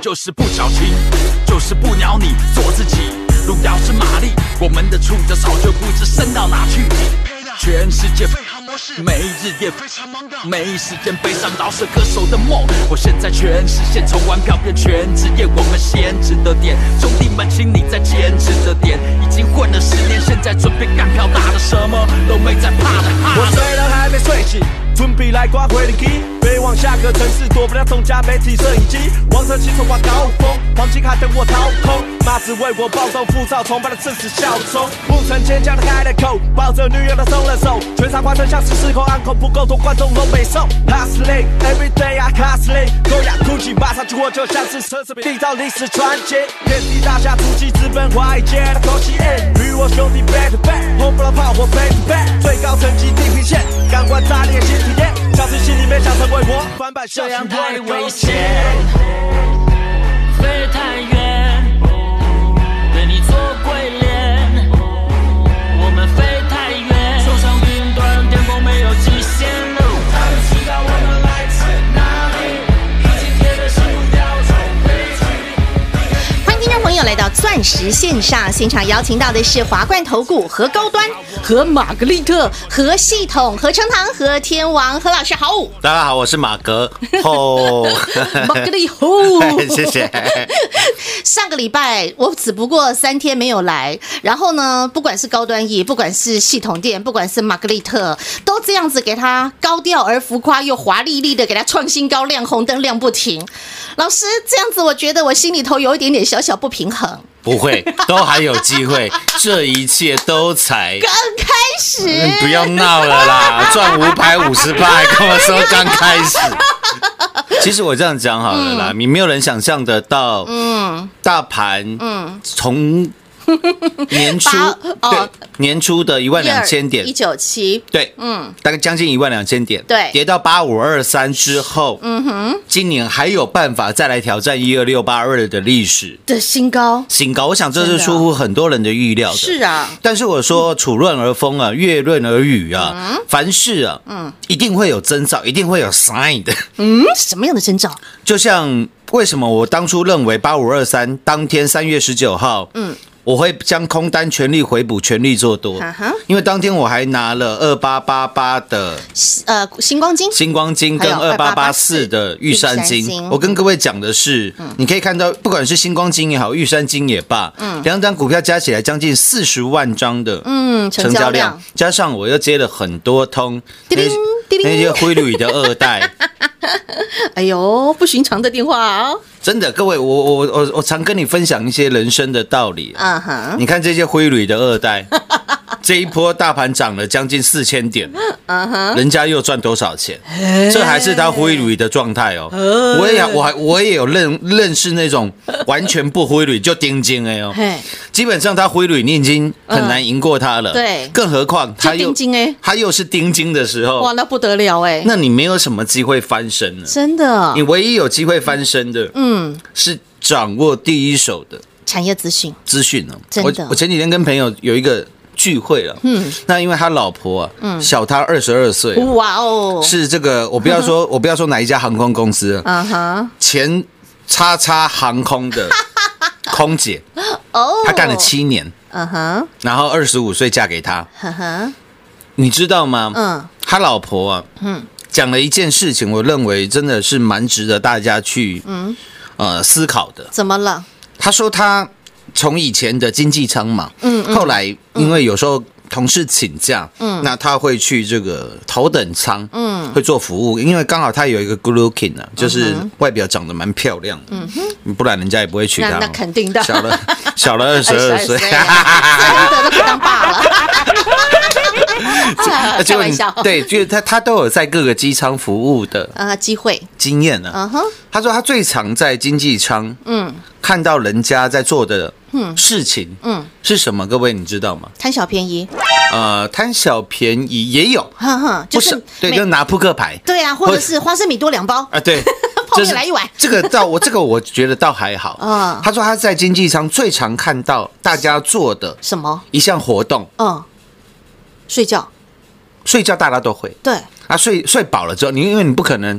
就是不矫情，就是不鸟你，做自己。路遥知马力，我们的触角早就不知伸到哪去。全世界每日夜非常忙，没时间悲伤饶舌歌手的梦。我现在全实现，从玩票变全职业，我们先值得点。兄弟们，请你再坚持着点。已经混了十年，现在准备干票大的，什么都没在怕的。我虽然还没睡醒，准备来刮回灵机。飞往下个城市，躲不了众家媒体摄影机。王者骑手挂高峰，黄金卡等我掏空。妈子为我暴动，浮躁崇拜的正是效忠。不曾坚强的开了口，抱着女友的松了手。全场观众像是失控，安可不够多，观众都没送。Hustling every day I hustling，高雅哭泣，马上去我就像是奢侈品，缔造历史传奇。遍地大侠足迹，直奔华尔街的口气。与我兄弟 back to back，轰不了炮火 back to back，最高层级地平线，官炸裂新体验。小子心里面想成为我，翻版这样太危险，飞太远，对你做鬼脸。我们飞太远，冲上云端，天空没有极限。欢迎听众朋友来到钻石线上现场，邀请到的是华冠投顾和高端、和玛格丽特、和系统、和成堂、和天王、何老师好。大家好，我是马格 吼，玛格丽吼，谢谢。上个礼拜我只不过三天没有来，然后呢，不管是高端 E，不管是系统店，不管是玛格丽特，都这样子给他高调而浮夸又华丽丽的给他创新高，亮红灯亮不停。老师这样子，我觉得我心里头有一点点小小不平衡。不会，都还有机会，这一切都才刚开始，嗯不要闹了啦，赚五百五十八，跟我说刚开始。其实我这样讲好了啦，你没有人想象得到，嗯，大盘，嗯，从 年初哦对年初的一万两千点。一，九七，对，嗯，大概将近一万两千点，对。跌到八五二三之后，嗯哼，今年还有办法再来挑战一二六八二的历史。的新高，新高，我想这是出乎很多人的预料的。是啊，但是我说处润而风啊，月润而雨啊，凡事啊，嗯，一定会有征兆，一定会有 sign 的。嗯，什么样的征兆？就像为什么我当初认为八五二三当天三月十九号，嗯。我会将空单全力回补，全力做多。因为当天我还拿了二八八八的呃，星光金，星光金跟二八八四的玉山金。金，我跟各位讲的是，你可以看到，不管是星光金也好，玉山金也罢，两张股票加起来将近四十万张的嗯，成交量，加上我又接了很多通叮叮。铃那些灰铝的二代，哎呦，不寻常的电话哦，真的，各位，我我我我常跟你分享一些人生的道理。啊哈，你看这些灰铝的二代，这一波大盘涨了将近四千点，人家又赚多少钱？这还是他灰铝的状态哦。我也我还我也有认认识那种完全不灰铝就钉金哎哦，基本上他灰铝你已经很难赢过他了。对。更何况他又就钉金哎他又是钉金的时候哇，，那不得了哎，那你没有什么机会翻身了。真的。你，唯一有机会翻身的，嗯，是掌握第一手的产业资讯，资讯呢。真的。我我前几天跟朋友有一个聚会了，嗯，那因为他老婆啊，嗯，小他二十二岁，哇哦，是这个，我不要说，我不要说哪一家航空公司，嗯哼，前叉叉航空的 空姐，哦，她干了，七年，嗯哼，然后二十五岁嫁给他，你知道吗？嗯，他老婆啊，嗯，讲了一件事情，我认为真的是蛮值得大家去，嗯，呃，思考的。怎么了？他说他从以前的经济舱嘛，嗯嗯。后来因为有时候同事请假，嗯，那他会去这个头等舱，嗯，会做服务，因为刚好他有一个 good looking 啊，就是外表长得蛮漂亮，嗯哼，不然人家也不会娶她。那那肯定的。小了 小了二十二岁，真的 都可以当爸了。开结果你玩笑，对，就是他他都有在各个机舱服务的啊，机会，经验呢。嗯哼，他说他最常在经济舱，嗯，看到人家在做的事情，嗯，是什么？各位你知道吗？贪小便宜，呃，贪小便宜也有，哼哼，就不是对，就拿扑克牌对啊，或者是花生米多两包，啊，对，泡面来一碗这个倒我这个我觉得倒还好。嗯他说他在经济舱最常看到大家做的什么？一项活动，嗯，睡觉，睡觉大家都会。对，啊，睡睡饱了之后，你因为你不可能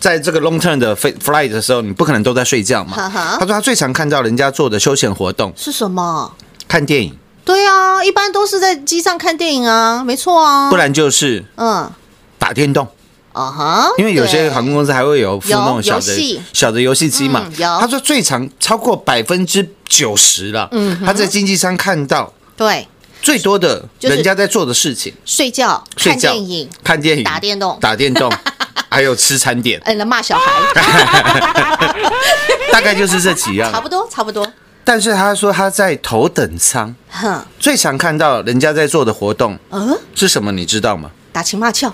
在这个 long term 的 fl- flight 的时候，你不可能都在睡觉嘛。他说他最常看到人家做的休闲活动，是什么？看电影，对啊，一般都是在机上看电影啊，没错啊。不，然就是嗯，打电动。啊哈，因为有些航空公司还会有附那种小的小的游戏机嘛他说最长超过百分之九十了。嗯他在经济舱看到对最多的人家在做的事情，睡觉、看电影、看电影、打电动打电动，还有吃餐点，嗯，来骂小孩，大概就是这几样差。不多，差不多。但是他说他在头等舱哼，最常看到人家在做的活动嗯，是什么？你知道吗？打情骂俏，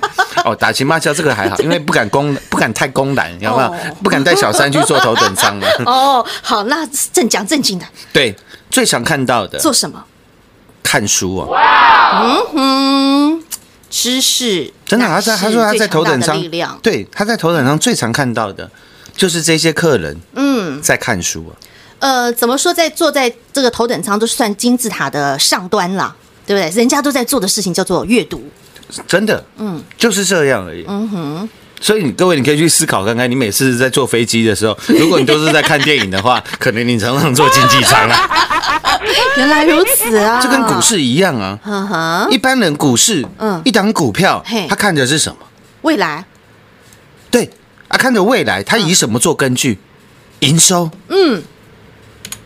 哦，打情骂俏这个还好，因为不敢公不敢太公然，有没有哦？不敢带小三去坐头等舱了。哦，好，那正讲正经的，对，最常看到的做什么？看书啊，嗯哼，知识，真的，他在他说他在头等舱对，他在头等舱最常看到的就是这些客人嗯，在看书啊。呃，怎么说，在坐在这个头等舱都算金字塔的上端啦，对不对？人家都在做的事情叫做阅读，真的，嗯，就是这样而已。嗯哼。所以你各位，你可以去思考看看，你每次在坐飞机的时候，如果你都是在看电影的话，可能你常常坐经济舱啊。原来如此啊，这跟股，市一样啊。嗯哼，一般人股市，嗯。一档股票嘿，他看的是什么？未来，对啊，看着未来，他以什么做根据？营收，嗯。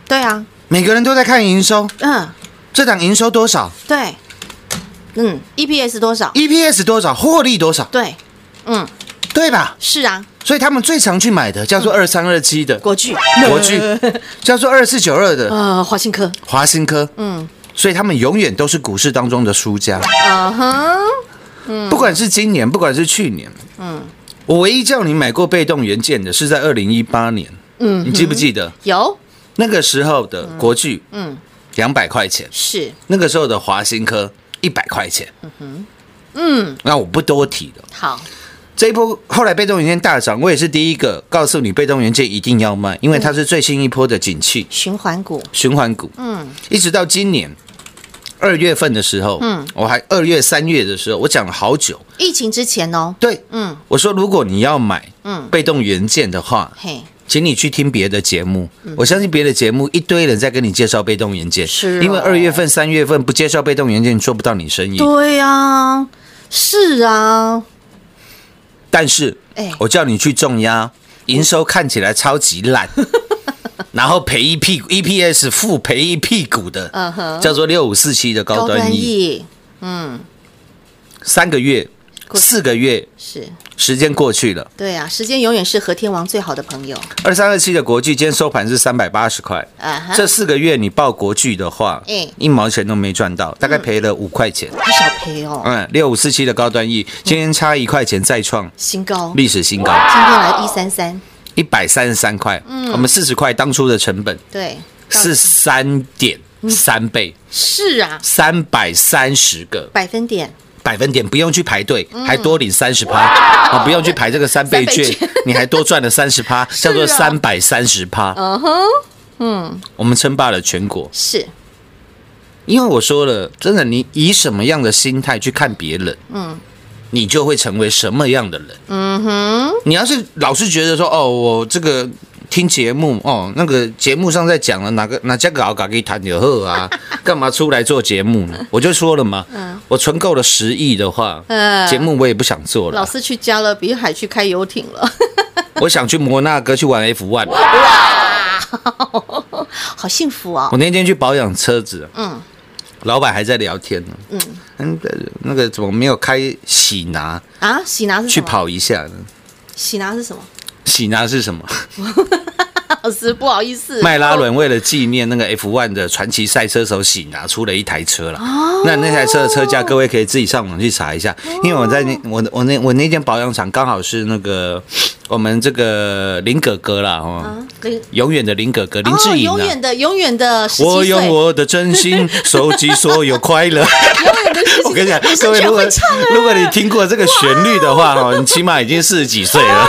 对啊，每个人都在看营收，嗯，这档营收多少？对，嗯，EPS 多少？，EPS 多少，获利多少，对，嗯，对吧？是啊，所以他们最常去买的叫做二三二七的。国巨，国巨，叫做二四九二的。呃，华新科，华新科，嗯，所以他们永远都是股市当中的输家。嗯。哼，不管是今年，不管是去年，嗯，我唯一叫你买过被动元件的是在二零一八年，嗯，你记不记得？有，那个时候的国巨，嗯，两百块钱，是，那个时候的华新科一百块钱，嗯哼，嗯，那我不多提了。好，这一波后来被动元件大涨，我也是第一个告诉你被动元件一定要卖，因为它是最新一波的景气循环股，循环股。嗯，一直到今年二月份的时候，嗯，我还二月三月的时候，我讲了好久。疫情之前哦，对，嗯，我说如果你要买嗯被动元件的话，嘿，请你去听别的节目。我相信别的节目一堆人在跟你介绍被动元件，嗯是哦。因为二月份、三月份不介绍被动元件，做不到你生意。对啊，是啊，但是，哎。我叫你去重压，营收看起来超级烂，然后赔一屁股，EPS 负赔一屁股的，叫做六五四七的高端 E，嗯。三个月、过四个月是，时间过去了，对啊，时间永远是和天王最好的朋友，二三二七的国巨今天收盘是三百八十块，啊哈，这四个月你报国巨的话哎，一毛钱都没赚到，大概赔了五块钱。不少赔哦，嗯，六五四七的高端 E 今天差一块钱再创新高，历史新高，今天来一三三，一百三十三块。嗯。我们四十块当初的成本对，是三点三倍，是啊，三百三十个。百分点，百分点，不用去排队，还多领三十趴。啊！不用去排这个三倍券。你还多赚了三十趴，叫做三百三十趴。嗯哼，嗯，我们称霸了全国。是。因为我说了，真的，你以什么样的心态去看别人，嗯，你就会成为什么样的人。嗯哼，你要是老是觉得说，哦，我这个听节目，哦，那个节目上在讲了哪个哪家搞搞给谈就好啊，干嘛出来做节目呢？我就说了嘛，我存够了十亿的话，嗯节目我也不想做了，老师去加勒比海去开游艇了，我想去摩纳哥去玩 F one。好幸福哦我。那天去保养车子，嗯，老板还在聊天呢，嗯，那个怎么没有开喜拿啊，喜拿是什去？跑一下呢？喜拿是什么？喜拿是什么？老师不好意思，迈拉伦为了纪念那个 F1 的传奇赛车手喜拿出了一台车了。那那台车的车价，各位可以自己上网去查一下。因为我在那我我那我那间保养厂刚好是那个我们这个林哥哥啦，哦，永远的林哥哥林哦，志颖啊。永远的永远的 我用我的真心收集所有快乐。我跟你讲，各位，如果！如果你听过这个旋律的话，哦，你起码已经四十几岁了。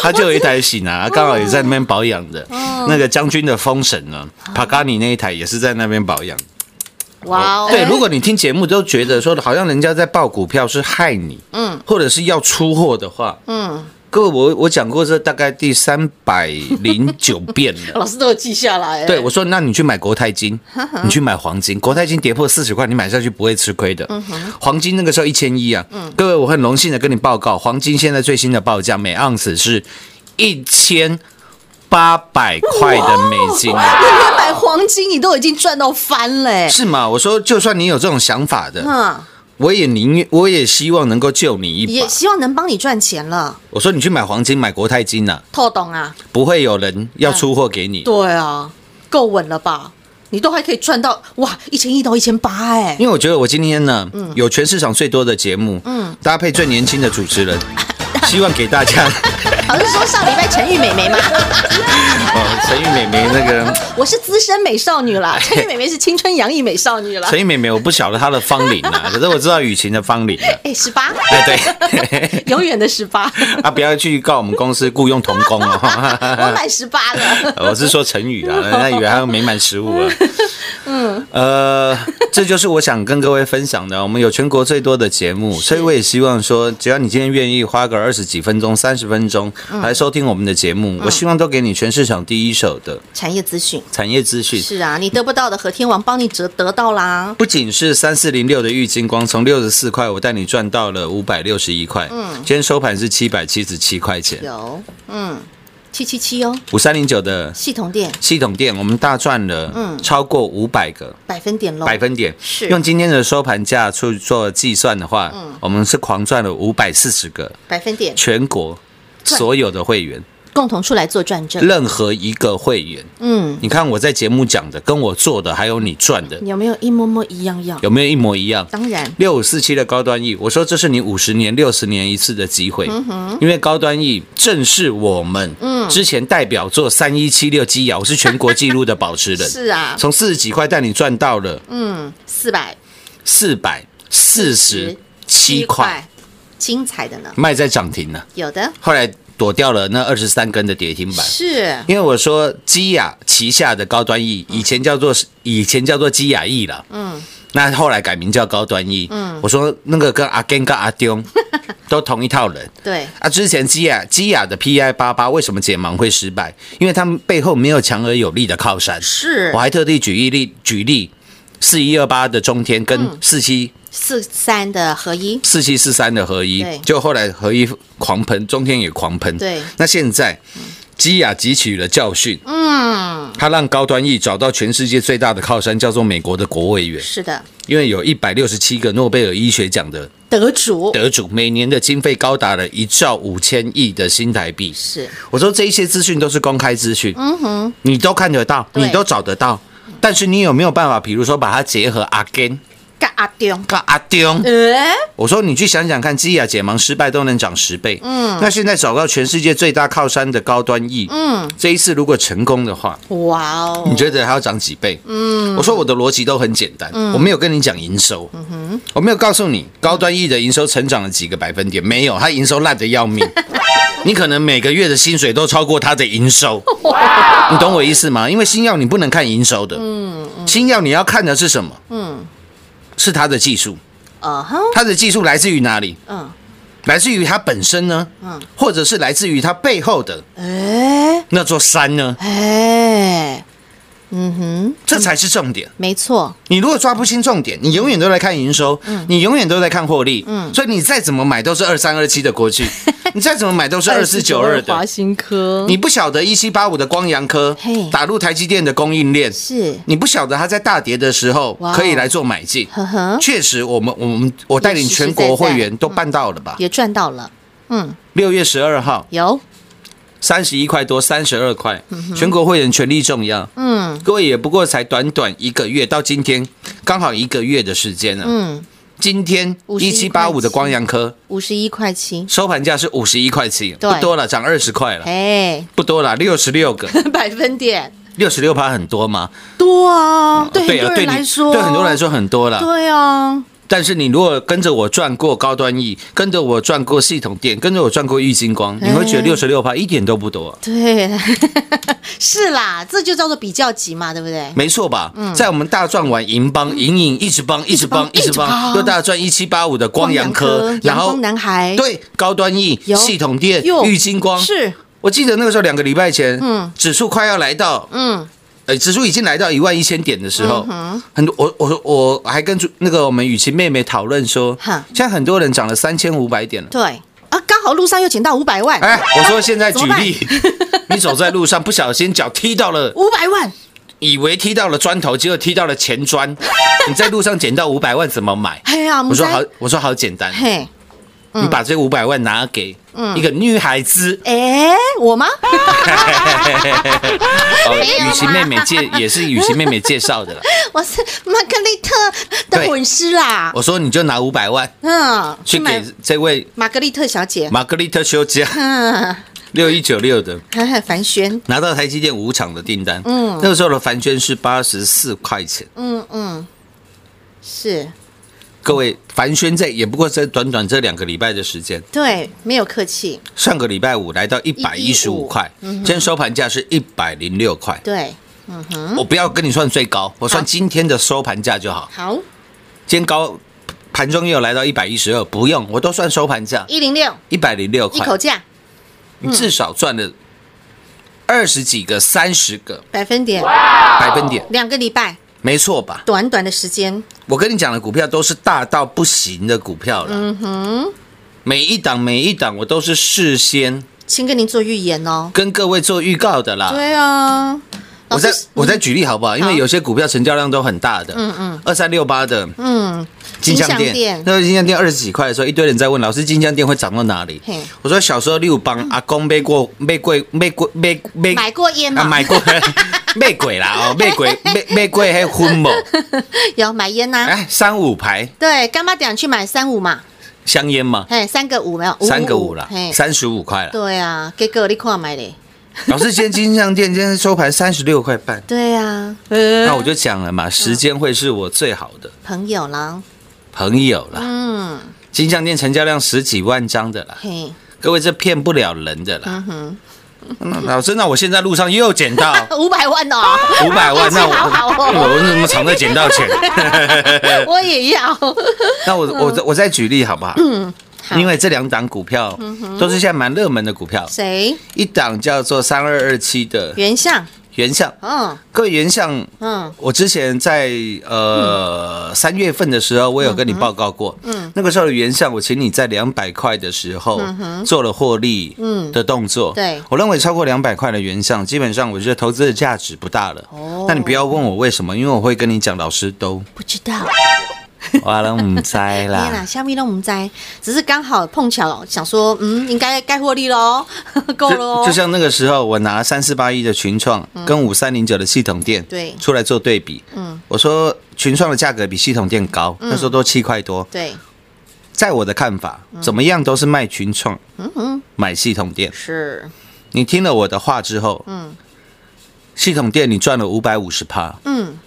他就有一台喜拿，刚好也在那边保养的。那个将军的风神呢，帕卡尼那一台也是在那边保养。哇哦，对，如果你听节目都觉得说好像人家在报股票是害你，嗯，或者是要出货的话，嗯，各位我我讲过这大概第三百零九遍了。老师都有记下来。对，我说，那你去买国泰金，你去买黄金，国泰金跌破四十块，你买下去不会吃亏的。黄金那个时候一千一啊，各位，我很荣幸的跟你报告，黄金现在最新的报价每盎司是一千八百块的美金 你买黄金，你都已经赚到翻嘞。是吗？我说，就算你有这种想法的，嗯，我也宁愿，我也希望能够救你一把。也希望能帮你赚钱了。我说，你去买黄金，买国泰金呐、啊，透懂啊？不会有人要出货给你。对啊，够稳了吧？你都还可以赚到哇，一千一到一千八哎。因为我觉得我今天呢，有全市场最多的节目，嗯搭配最年轻的主持人，希望给大家，好像是说上礼拜陈玉美眉嘛，哦，陈玉美眉那个 我是资深美少女啦，陈玉美眉是青春洋溢美少女啦。陈玉美眉，我不晓得她的芳龄啊，可是我知道雨晴的芳龄啊，哎，十八，哎对，永远的十八，啊不要去告我们公司雇佣童工哦我哦，满十八了。我是说陈宇啊，人家以为他没满十五啊。嗯，呃，这就是我想跟各位分享的。我们有全国最多的节目，所以我也希望说，只要你今天愿意花个二十几分钟、三十分钟来收听我们的节目，我希望都给你全市场第一手的产业资讯。产业资讯。是啊，你得不到的和天王帮你得得到啦。不仅是三四零六的玉金光，从六十四块我带你赚到了五百六十一块，嗯，今天收盘是七百七十七块钱。有，嗯，七七七哦，五三零九的系统店。系统店，我们大赚了，嗯，超过五百个。百分点喽，百分点。是。用今天的收盘价去做计算的话，嗯。我们是狂赚了五百四十个。百分点，全国所有的会员，共同出来做转正。任何一个会员，嗯，你看我在节目讲的，跟我做的，还有你赚的，有没有一模模一样样？有没有一模一样？当然，六五四七的高端 E，我说这是你五十年、六十年一次的机会，嗯因为高端 E 正是我们之前代表做三一七六基亚，我是全国纪录的保持人，是啊，从四十几块带你赚到了嗯，四百。四百四十七块，，精彩的呢，卖在涨停了，有的。后来躲掉了那二十三根的跌停板。是因为我说基亚旗下的高端 E 以前叫做以前叫做基亚 E 了，嗯，那后来改名叫高端 E，嗯，我说那个跟阿根跟阿丢 都同一套人对，啊。之前基亚基亚的 PI 八八为什么解盲会失败？因为他们背后没有强而有力的靠山。是我还特地举一例举例，四一二八的中天跟四七四三的合一，四七四三的合一，就后来合一狂喷，中天也狂喷。对。那现在基亚汲取了教训，嗯，他让高端 E 找到全世界最大的靠山，叫做美国的国卫员，是的，因为有一百六十七个诺贝尔医学奖的得主。得主，每年的经费高达了一兆五千亿的新台币。是。我说这一些资讯都是公开资讯，嗯哼，你都看得到，你都找得到，但是你有没有办法，比如说把它结合阿根？跟阿丁，跟阿丢？呃，我说你去想想看，基亚解盲失败都能涨十倍，嗯，那现在找到全世界最大靠山的高端 E，嗯，这一次如果成功的话，哇哦。你，觉得还要涨几倍？嗯，我说我的逻辑都很简单，我没有跟你讲营收，嗯哼，我没有告诉你高端 E 的营收成长了几个百分点，没有，它营收烂的要命。你可能每个月的薪水都超过他的营收。你懂我意思吗？因为新药你不能看营收的，嗯，新药你要看的是什么？嗯，是他的技术，嗯哼，它的技术来自于哪里？嗯，来自于它本身呢？嗯，或者是来自于它背后的哎那座山呢？哎，嗯哼，这才是重点。没错，你如果抓不清重点，你永远都在看营收，你永远都在看获利，所以你再怎么买都是二三二七的国巨，你再怎么买都是二四九二的。华的。新科，你不晓得一七八五的光阳科打入台积电的供应链，是，你不晓得它在大跌的时候可以来做买进。确实，我们我们我带领全国会员都办到了吧？也赚到了，嗯，六月十二号有，三十一块多，三十二块，全国会员全力重要。嗯。各位也不过才短短一个月，到今天刚好一个月的时间了。嗯，今天一七八五的光阳科五十一块七，收盘价是五十一块七，不多了，涨二十块了，哎，不多了，六十六个，百分点。六十六趴很多吗？多啊，对很多人来说，对很多人来说很多了。对啊，但是你如果跟着我赚过高端 E，跟着我赚过系统店，跟着我赚过玉金光，你会觉得哎六十六趴一点都不多，对，是啦，这就叫做比较级嘛，对不对？没错吧？嗯。在我们大赚完银邦、银影一直帮、一直帮、一直帮又大赚一七八五的光阳科，然后男孩，对高端 E、系统店哟、玉金光，是，我记得那个时候两个礼拜前，嗯。指数快要来到，嗯，呃，指数已经来到一万一千点的时候，很多我我我还跟主那个我们雨晴妹妹讨论说，哈。现在很多人涨了三千五百点了。对。啊，刚好路上又捡到五百万，哎，我说现在 举例，你走在路上不小心脚踢到了，五百万，以为踢到了砖头，结果踢到了前砖，你在路上捡到五百万怎么买？哎呀，我说好，我说好简单，嘿，你把这五百万拿给一个女孩子，哎，我吗？哦，雨晴妹妹介也是雨晴妹妹介绍的啦。我是玛格丽特的粉丝啦，我说你就拿五百万嗯，去买给这位玛格丽特小姐，玛格丽特休假嗯，六一九六的，凡轩，拿到台积电五厂的订单。嗯，那个时候的凡轩是八十四块钱。嗯嗯，是各位，凡轩在也不过在短短这两个礼拜的时间，对，没有客气，上个礼拜五来到一百一十五块，嗯今天收盘价是一百零六块。对，嗯哼。我不要跟你算最高，我算今天的收盘价就好。好，今天高盘中又来到一百一十二，不用，我都算收盘价。一零六。一百零六块。一口，价。你至少赚了二十几个、三十个。百分点，百分点，两个礼拜，没错吧？短短的时间，我跟你讲的股票都是大到不行的股票了。嗯哼，每一档每一档我都是事先先跟您做预言哦。跟各位做预告的啦。对啊，我再我再举例好不好？因为有些股票成交量都很大的，嗯嗯，二三六八的嗯，金像金像店。店，那个金像店二十几块的时候，一堆人在问老师金像店会涨到哪里？我说小时候六帮阿公买过买过买过买买买过烟吗？啊买过 买鬼啦哦，买鬼买买过还昏某，有买烟呐、哎，三五排。对，干妈点去买三五嘛，香烟嘛，哎，三个五没有，三个五啦嘿，，三十五块了。对啊，给哥你看买嘞，老师，今天金像店今天收盘三十六块半，对啊，那我就讲了嘛，时间会是我最好的。朋友啦，朋友啦。嗯，金像店成交量十几万张的啦，嘿，各位这骗不了人的啦。嗯老师，那我现在路上又捡到。五百万哦，五百万，那我 我怎么常在捡到钱？我也要，那我我再我再举例好不好？嗯。好因为这两档股票都是现在蛮热门的股票，谁？一档叫做三二二七的原相，原相，嗯各位原相，嗯，我之前在呃三月份的时候，我有跟你报告过，嗯，那个时候的原相，我请你在两百块的时候做了获利嗯的动作，对。我认为超过两百块的原相，基本上我觉得投资的价值不大了。哦。那你不要问我为什么，因为我会跟你讲，老师都不知道，完了，唔栽天啦，啦。虾米都唔在，只是刚好碰巧想说，嗯，应该该获利喽，够了就像那个时候，我拿三四八一的群创跟五三零九的系统店对。出来做对比，嗯。我说群创的价格比系统店高，那时候都七块多，对，在我的看法，怎么样都是卖群创，嗯买系统店。是，你听了我的话之后，嗯，系统店你赚了五百五十趴，嗯，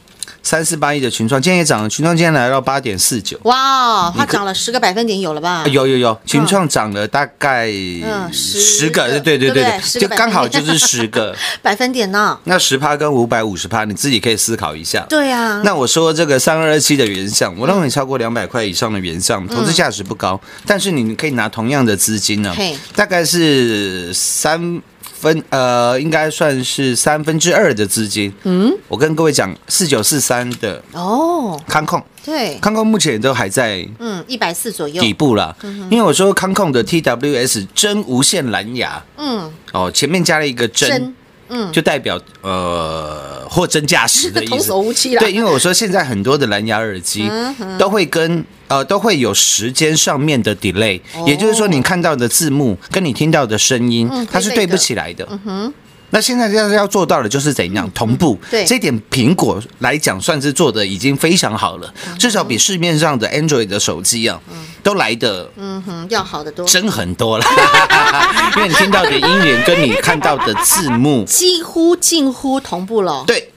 三四八一的群创，今天也涨了，群创今天来到八点四九。哇，它涨了十个百分点有了吧？有有有，群创涨了大概嗯十十个，对对对对不对10就刚好就是十个。百分点呢？那十趴跟五百五十趴，你自己可以思考一下。对啊，那我说这个三二二七的原相，我认为超过两百块以上的原相，投资价值不高，但是你可以拿同样的资金呢，大概是三分呃，应该算是三分之二的资金。嗯，我跟各位讲，四九四三的哦，康控，对，康控目前都还在嗯，一百四左右，底部了，因为我说康控的 TWS 真无线蓝牙嗯，哦，前面加了一个真真，嗯，就代表呃货真价实的意童思。叟无欺啦。对，因为我说现在很多的蓝牙耳机都会跟呃都会有时间上面的 delay，、也就是说你看到的字幕跟你听到的声音，嗯它是对不起来的。那现在要要做到的就是怎样同步，对。这点苹果来讲算是做的已经非常好了，至少比市面上的 Android 的手机啊都来的嗯哼，要好得多，真很多了，因为你听到的音源跟你看到的字幕，几乎近乎同步了。，对，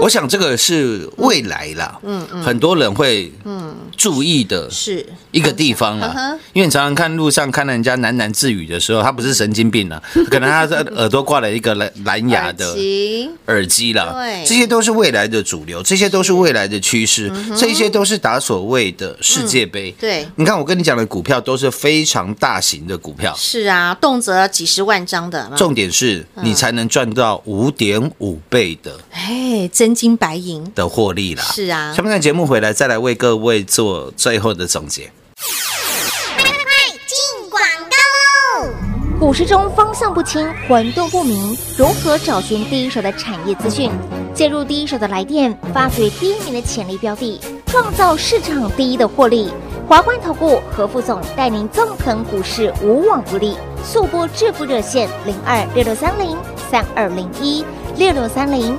我想这个是未来啦，嗯嗯，很多人会嗯注意的是。一个地方啊，因为你常常看路上看到人家喃喃自语的时候，他不是神经病啊，可能他的耳朵挂了一个蓝蓝牙的耳机。耳机啦。对，这些都是未来的主流，这些都是未来的趋势，这些都是打所谓的世界杯。对。你看我跟你讲的股票都是非常大型的股票，是啊，动辄几十万张的，重点是你才能赚到五点五倍的哎，真金白银，的获利啦。是啊下面的节目回来再来为各位做最后的总结。进广告喽！股市中方向不清、混沌不明，如何找寻第一手的产业资讯？介入第一手的来电，发掘第一名的潜力标的，创造市场第一的获利。华冠投顾何副总带领纵横股市，无往不利。速播致富热线零二六六三零三二零一六六三零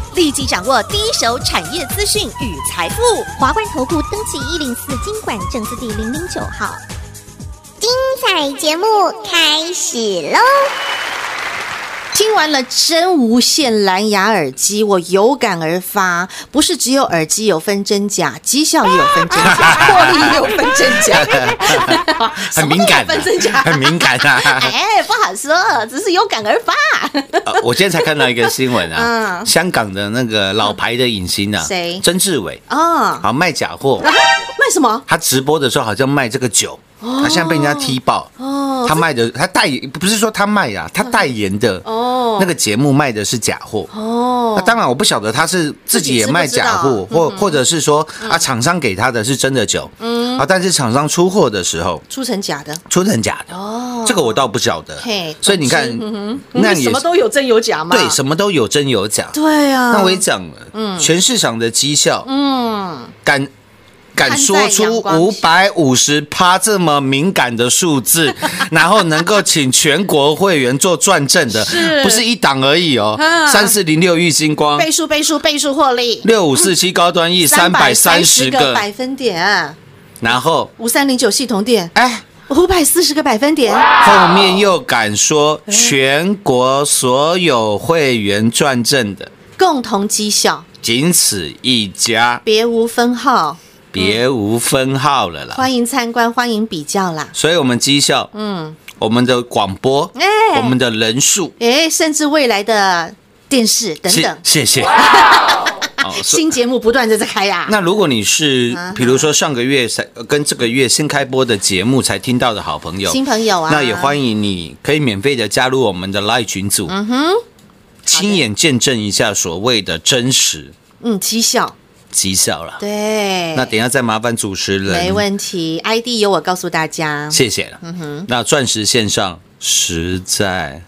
立即掌握第一手产业资讯与财富。华冠投顾登记一零四经管证字第零零九号。精彩节目开始喽！听完了真无线蓝牙耳机，我有感而发，不是只有耳机有分真假，绩效也有分真假，获利也有分真假，很敏感分真假，很敏感啊。哎，不好说，只是有感而发。呃我今天才看到一个新闻啊，嗯。香港的那个老牌的影星啊，谁？曾志伟，啊，好卖假货，卖什么？他直播的时候好像卖这个酒，他现在被人家踢爆。哦，他卖的，他代言不是说他卖呀、他代言的哦。那个节目卖的是假货。哦。那当然我不晓得他是自己也卖假货，或或者是说啊厂商给他的是真的酒，嗯。啊，但是厂商出货的时候出成假的。出成假的，哦，这个我倒不晓得。嘿。所以你看那也什么都有真有假嘛。对，什么都有真有假。对啊。那我也讲了，全市场的绩效，嗯，敢敢说出五百五十趴这么敏感的数字，然后能够请全国会员做转正的，是。不是一档而已哦啊。三四零六玉星光，倍数倍数倍数获利，六五四七高端 E 三百三十个。个，百分点，然后？五三零九系统点哎。五百四十个百分点，后面又敢说全国所有会员转正的，共同绩效，仅此一家，别无分号，别无分号了啦。欢迎参观，欢迎比较啦。所以，我们绩效，嗯，我们的广播，哎。我们的人数，哎，甚至未来的电视等等，谢谢。新节目不断的在开呀。那如果你是啊。比如说上个月才呃跟这个月新开播的节目才听到的好朋友，新朋友啊，那也欢迎你可以免费的加入我们的 Live 群组，嗯哼，亲眼见证一下所谓的真实。嗯，绩效，绩效了。对，那等一下再麻烦主持人，没问题，ID 由我告诉大家。谢谢了。嗯那钻石线上实在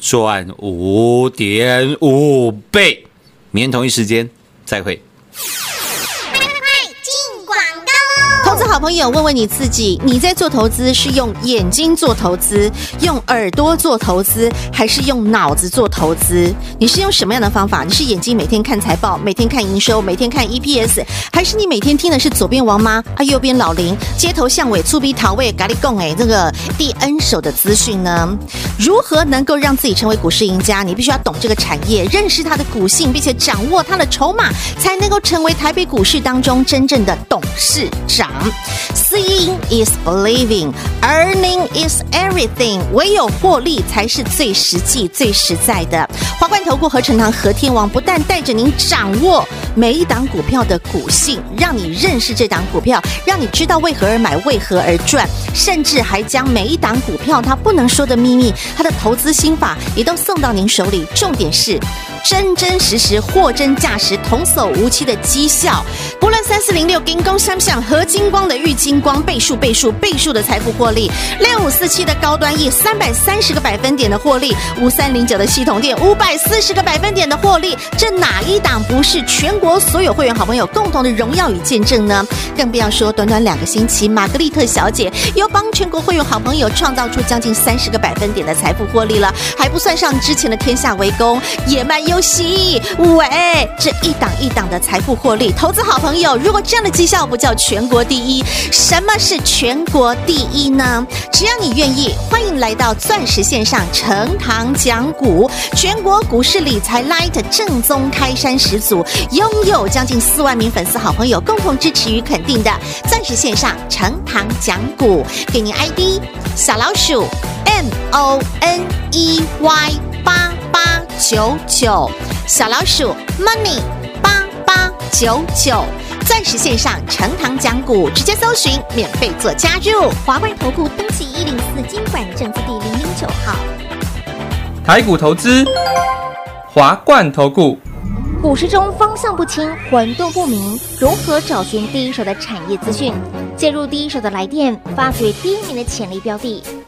赚五点五倍，明天同一时间再会。好朋友，问问你自己，你在做投资是用眼睛做投资，用耳朵做投资，还是用脑子做投资？你是用什么样的方法？你是眼睛每天看财报，每天看营收，每天看 EPS，还是你每天听的是左边王妈啊，右边老林，街头巷尾粗逼桃味咖喱贡哎，这个第 N 手的资讯呢？如何能够让自己成为股市赢家？你必须要懂这个产业，认识它的股性，并且掌握它的筹码，才能够成为台北股市当中真正的董事长。Seeing is believing, earning is everything。唯有获利才是最实际、最实在的。华冠投顾和成堂和天王不但带着您掌握每一档股票的股性，让你认识这档股票，让你知道为何而买、为何而赚，甚至还将每一档股票它不能说的秘密、它的投资心法也都送到您手里。重点是。真真实实、货真价实、童叟无欺的绩效，不论三四零六金光相向合金光的玉金光倍数倍数倍数的财富获利，六五四七的高端 E 三百三十个百分点的获利，五三零九的系统店五百四十个百分点的获利，这哪一档不是全国所有会员好朋友共同的荣耀与见证呢？更不要说短短两个星期，玛格丽特小姐又帮全国会员好朋友创造出将近三十个百分点的财富获利了，还不算上之前的天下为公、野蛮优。喜喂，这一档一档的财富获利，投资好朋友，如果这样的绩效不叫全国第一，什么是全国第一呢？只要你愿意，欢迎来到钻石线上成堂讲股，全国股市理财 Light 正宗开山始祖，拥有将近四万名粉丝好朋友共同支持与肯定的钻石线上成堂讲股，给您 ID 小老鼠 M O N E Y 八。八九九小老鼠 money 八八九九钻石线上成堂讲股，直接搜寻免费做加入。华冠投顾登记一零四经管证字第零零九号。台股投资，华冠投顾。股市中方向不清、混沌不明，如何找寻第一手的产业资讯？介入第一手的来电，发掘第一名的潜力标的，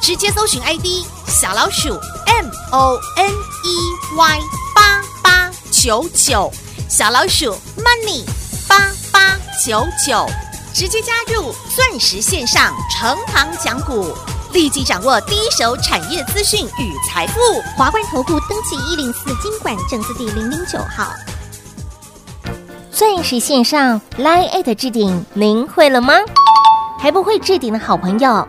直接搜寻 ID 小老鼠 M O N E Y 八八九九，小老鼠 Money 八八九九，直接加入钻石线上成行讲股，立即掌握第一手产业资讯与财富。华冠投顾登记一零四经管证字第零零九号。钻石线上 Line A 的置顶，您会了吗？还不会置顶的好朋友，